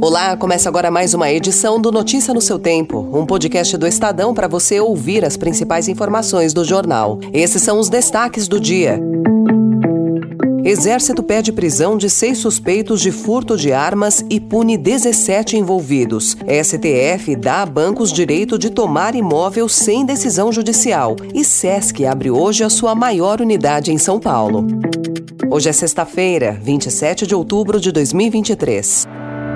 Olá, começa agora mais uma edição do Notícia no seu Tempo, um podcast do Estadão para você ouvir as principais informações do jornal. Esses são os destaques do dia. Exército pede prisão de seis suspeitos de furto de armas e pune 17 envolvidos. STF dá a bancos direito de tomar imóvel sem decisão judicial. E SESC abre hoje a sua maior unidade em São Paulo. Hoje é sexta-feira, 27 de outubro de 2023.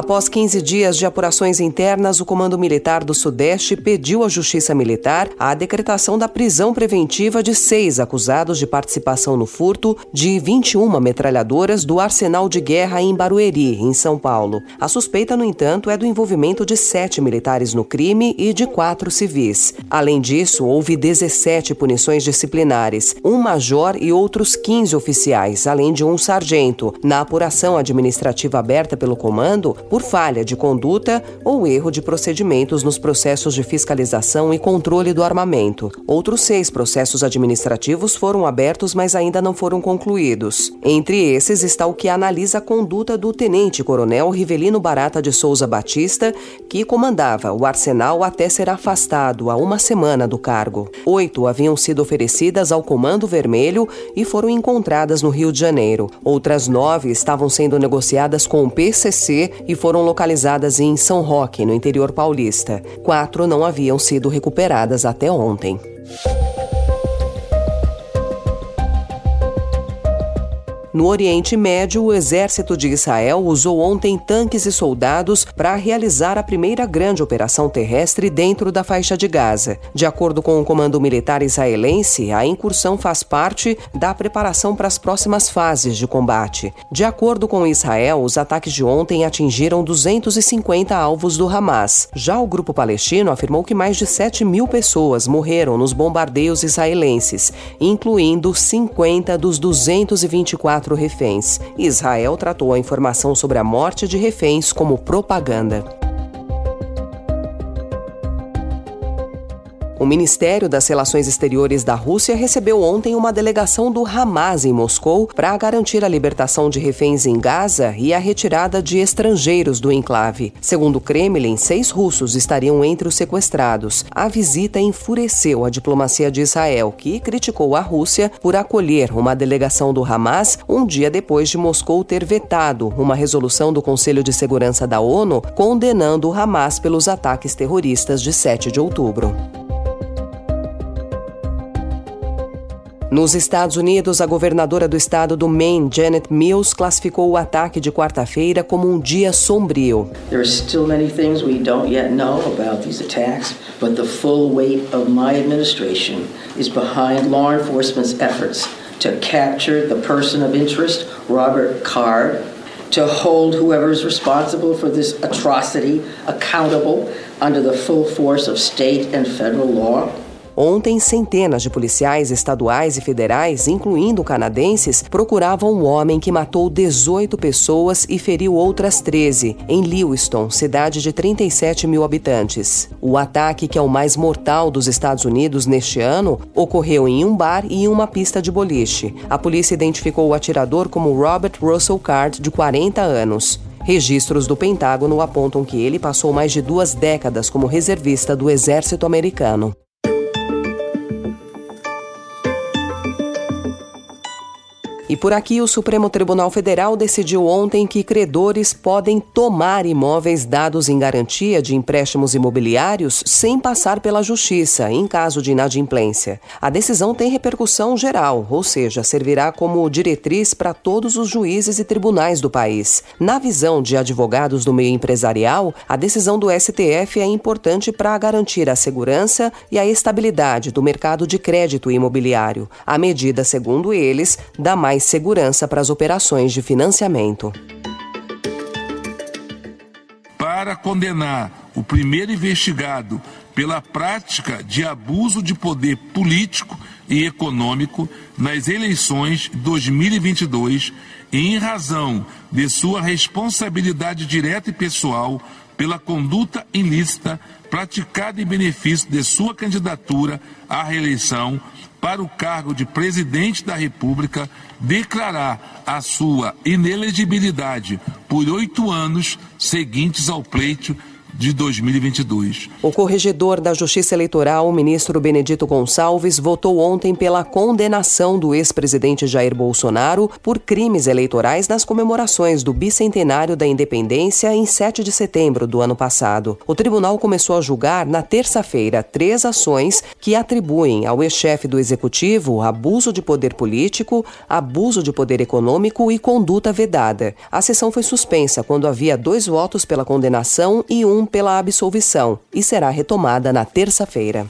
Após 15 dias de apurações internas, o Comando Militar do Sudeste pediu à Justiça Militar a decretação da prisão preventiva de seis acusados de participação no furto de 21 metralhadoras do Arsenal de Guerra em Barueri, em São Paulo. A suspeita, no entanto, é do envolvimento de sete militares no crime e de quatro civis. Além disso, houve 17 punições disciplinares, um major e outros 15 oficiais, além de um sargento, na apuração administrativa aberta pelo comando por falha de conduta ou erro de procedimentos nos processos de fiscalização e controle do armamento. Outros seis processos administrativos foram abertos, mas ainda não foram concluídos. Entre esses está o que analisa a conduta do tenente-coronel Rivelino Barata de Souza Batista, que comandava o arsenal até ser afastado há uma semana do cargo. Oito haviam sido oferecidas ao Comando Vermelho e foram encontradas no Rio de Janeiro. Outras nove estavam sendo negociadas com o PCC e foram localizadas em São Roque, no interior paulista. Quatro não haviam sido recuperadas até ontem. No Oriente Médio, o exército de Israel usou ontem tanques e soldados para realizar a primeira grande operação terrestre dentro da faixa de Gaza. De acordo com o comando militar israelense, a incursão faz parte da preparação para as próximas fases de combate. De acordo com Israel, os ataques de ontem atingiram 250 alvos do Hamas. Já o grupo palestino afirmou que mais de 7 mil pessoas morreram nos bombardeios israelenses, incluindo 50 dos 224 quatro reféns. Israel tratou a informação sobre a morte de reféns como propaganda. O Ministério das Relações Exteriores da Rússia recebeu ontem uma delegação do Hamas em Moscou para garantir a libertação de reféns em Gaza e a retirada de estrangeiros do enclave. Segundo o Kremlin, seis russos estariam entre os sequestrados. A visita enfureceu a diplomacia de Israel, que criticou a Rússia por acolher uma delegação do Hamas um dia depois de Moscou ter vetado uma resolução do Conselho de Segurança da ONU condenando o Hamas pelos ataques terroristas de 7 de outubro. Nos Estados Unidos, a governadora do estado do Maine, Janet Mills, classificou o ataque de quarta-feira como um dia sombrio. There are still many things we don't yet know about these attacks, but the full weight of my administration is behind law enforcement's efforts to capture the person of interest, Robert Card, to hold whoever is responsible for this atrocity accountable under the full force of state and federal law. Ontem, centenas de policiais estaduais e federais, incluindo canadenses, procuravam um homem que matou 18 pessoas e feriu outras 13, em Lewiston, cidade de 37 mil habitantes. O ataque, que é o mais mortal dos Estados Unidos neste ano, ocorreu em um bar e em uma pista de boliche. A polícia identificou o atirador como Robert Russell Card, de 40 anos. Registros do Pentágono apontam que ele passou mais de duas décadas como reservista do exército americano. E por aqui, o Supremo Tribunal Federal decidiu ontem que credores podem tomar imóveis dados em garantia de empréstimos imobiliários sem passar pela Justiça, em caso de inadimplência. A decisão tem repercussão geral, ou seja, servirá como diretriz para todos os juízes e tribunais do país. Na visão de advogados do meio empresarial, a decisão do STF é importante para garantir a segurança e a estabilidade do mercado de crédito imobiliário. A medida, segundo eles, dá mais mais segurança para as operações de financiamento. Para condenar o primeiro investigado pela prática de abuso de poder político e econômico nas eleições 2022 e em razão de sua responsabilidade direta e pessoal pela conduta ilícita praticada em benefício de sua candidatura à reeleição para o cargo de presidente da República, declarar a sua inelegibilidade por oito anos seguintes ao pleito de 2022. O corregedor da Justiça Eleitoral, o ministro Benedito Gonçalves, votou ontem pela condenação do ex-presidente Jair Bolsonaro por crimes eleitorais nas comemorações do bicentenário da independência em 7 de setembro do ano passado. O tribunal começou a julgar na terça-feira três ações que atribuem ao ex-chefe do executivo abuso de poder político, abuso de poder econômico e conduta vedada. A sessão foi suspensa quando havia dois votos pela condenação e um pela absolvição e será retomada na terça-feira.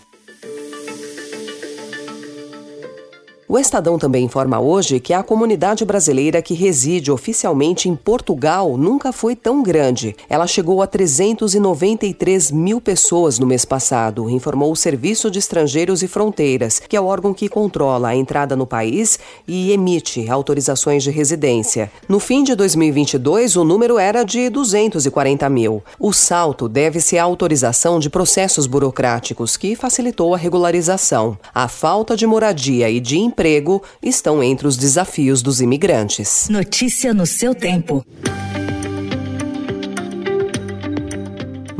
O Estadão também informa hoje que a comunidade brasileira que reside oficialmente em Portugal nunca foi tão grande. Ela chegou a 393 mil pessoas no mês passado, informou o Serviço de Estrangeiros e Fronteiras, que é o órgão que controla a entrada no país e emite autorizações de residência. No fim de 2022, o número era de 240 mil. O salto deve-se à autorização de processos burocráticos, que facilitou a regularização. A falta de moradia e de estão entre os desafios dos imigrantes. Notícia no seu tempo.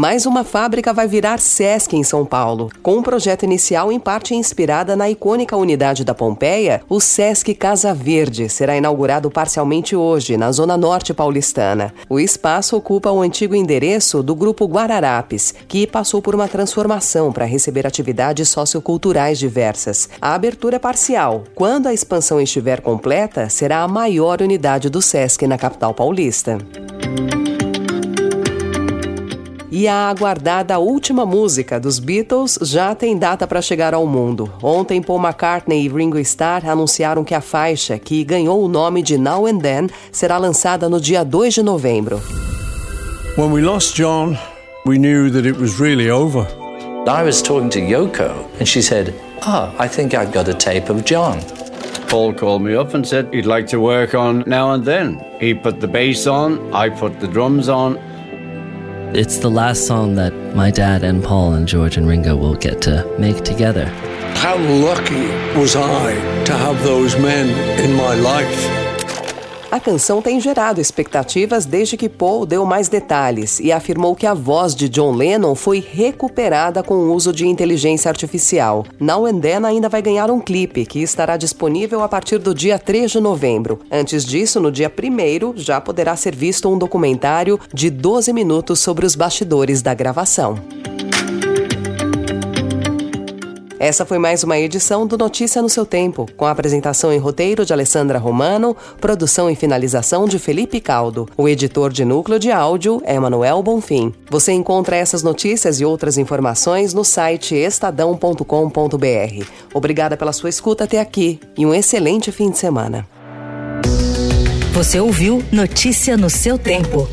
Mais uma fábrica vai virar Sesc em São Paulo. Com um projeto inicial em parte inspirada na icônica unidade da Pompeia, o Sesc Casa Verde será inaugurado parcialmente hoje, na zona norte paulistana. O espaço ocupa o antigo endereço do Grupo Guararapes, que passou por uma transformação para receber atividades socioculturais diversas. A abertura é parcial. Quando a expansão estiver completa, será a maior unidade do Sesc na capital paulista e a aguardada última música dos Beatles já tem data para chegar ao mundo. Ontem, Paul McCartney e Ringo Starr anunciaram que a faixa, que ganhou o nome de Now and Then, será lançada no dia 2 de novembro. When we lost John, we knew that it was really over. I was talking to Yoko and she said, "Ah, oh, I think I've got a tape of John." Paul called me up and said he'd like to work on Now and Then. He put the bass on, I put the drums on, It's the last song that my dad and Paul and George and Ringo will get to make together. How lucky was I to have those men in my life? A canção tem gerado expectativas desde que Paul deu mais detalhes e afirmou que a voz de John Lennon foi recuperada com o uso de inteligência artificial. Now and Then ainda vai ganhar um clipe que estará disponível a partir do dia 3 de novembro. Antes disso, no dia 1 já poderá ser visto um documentário de 12 minutos sobre os bastidores da gravação. Essa foi mais uma edição do Notícia no seu Tempo, com a apresentação em roteiro de Alessandra Romano, produção e finalização de Felipe Caldo. O editor de núcleo de áudio é Manuel Bonfim. Você encontra essas notícias e outras informações no site estadão.com.br. Obrigada pela sua escuta até aqui e um excelente fim de semana. Você ouviu Notícia no seu tempo.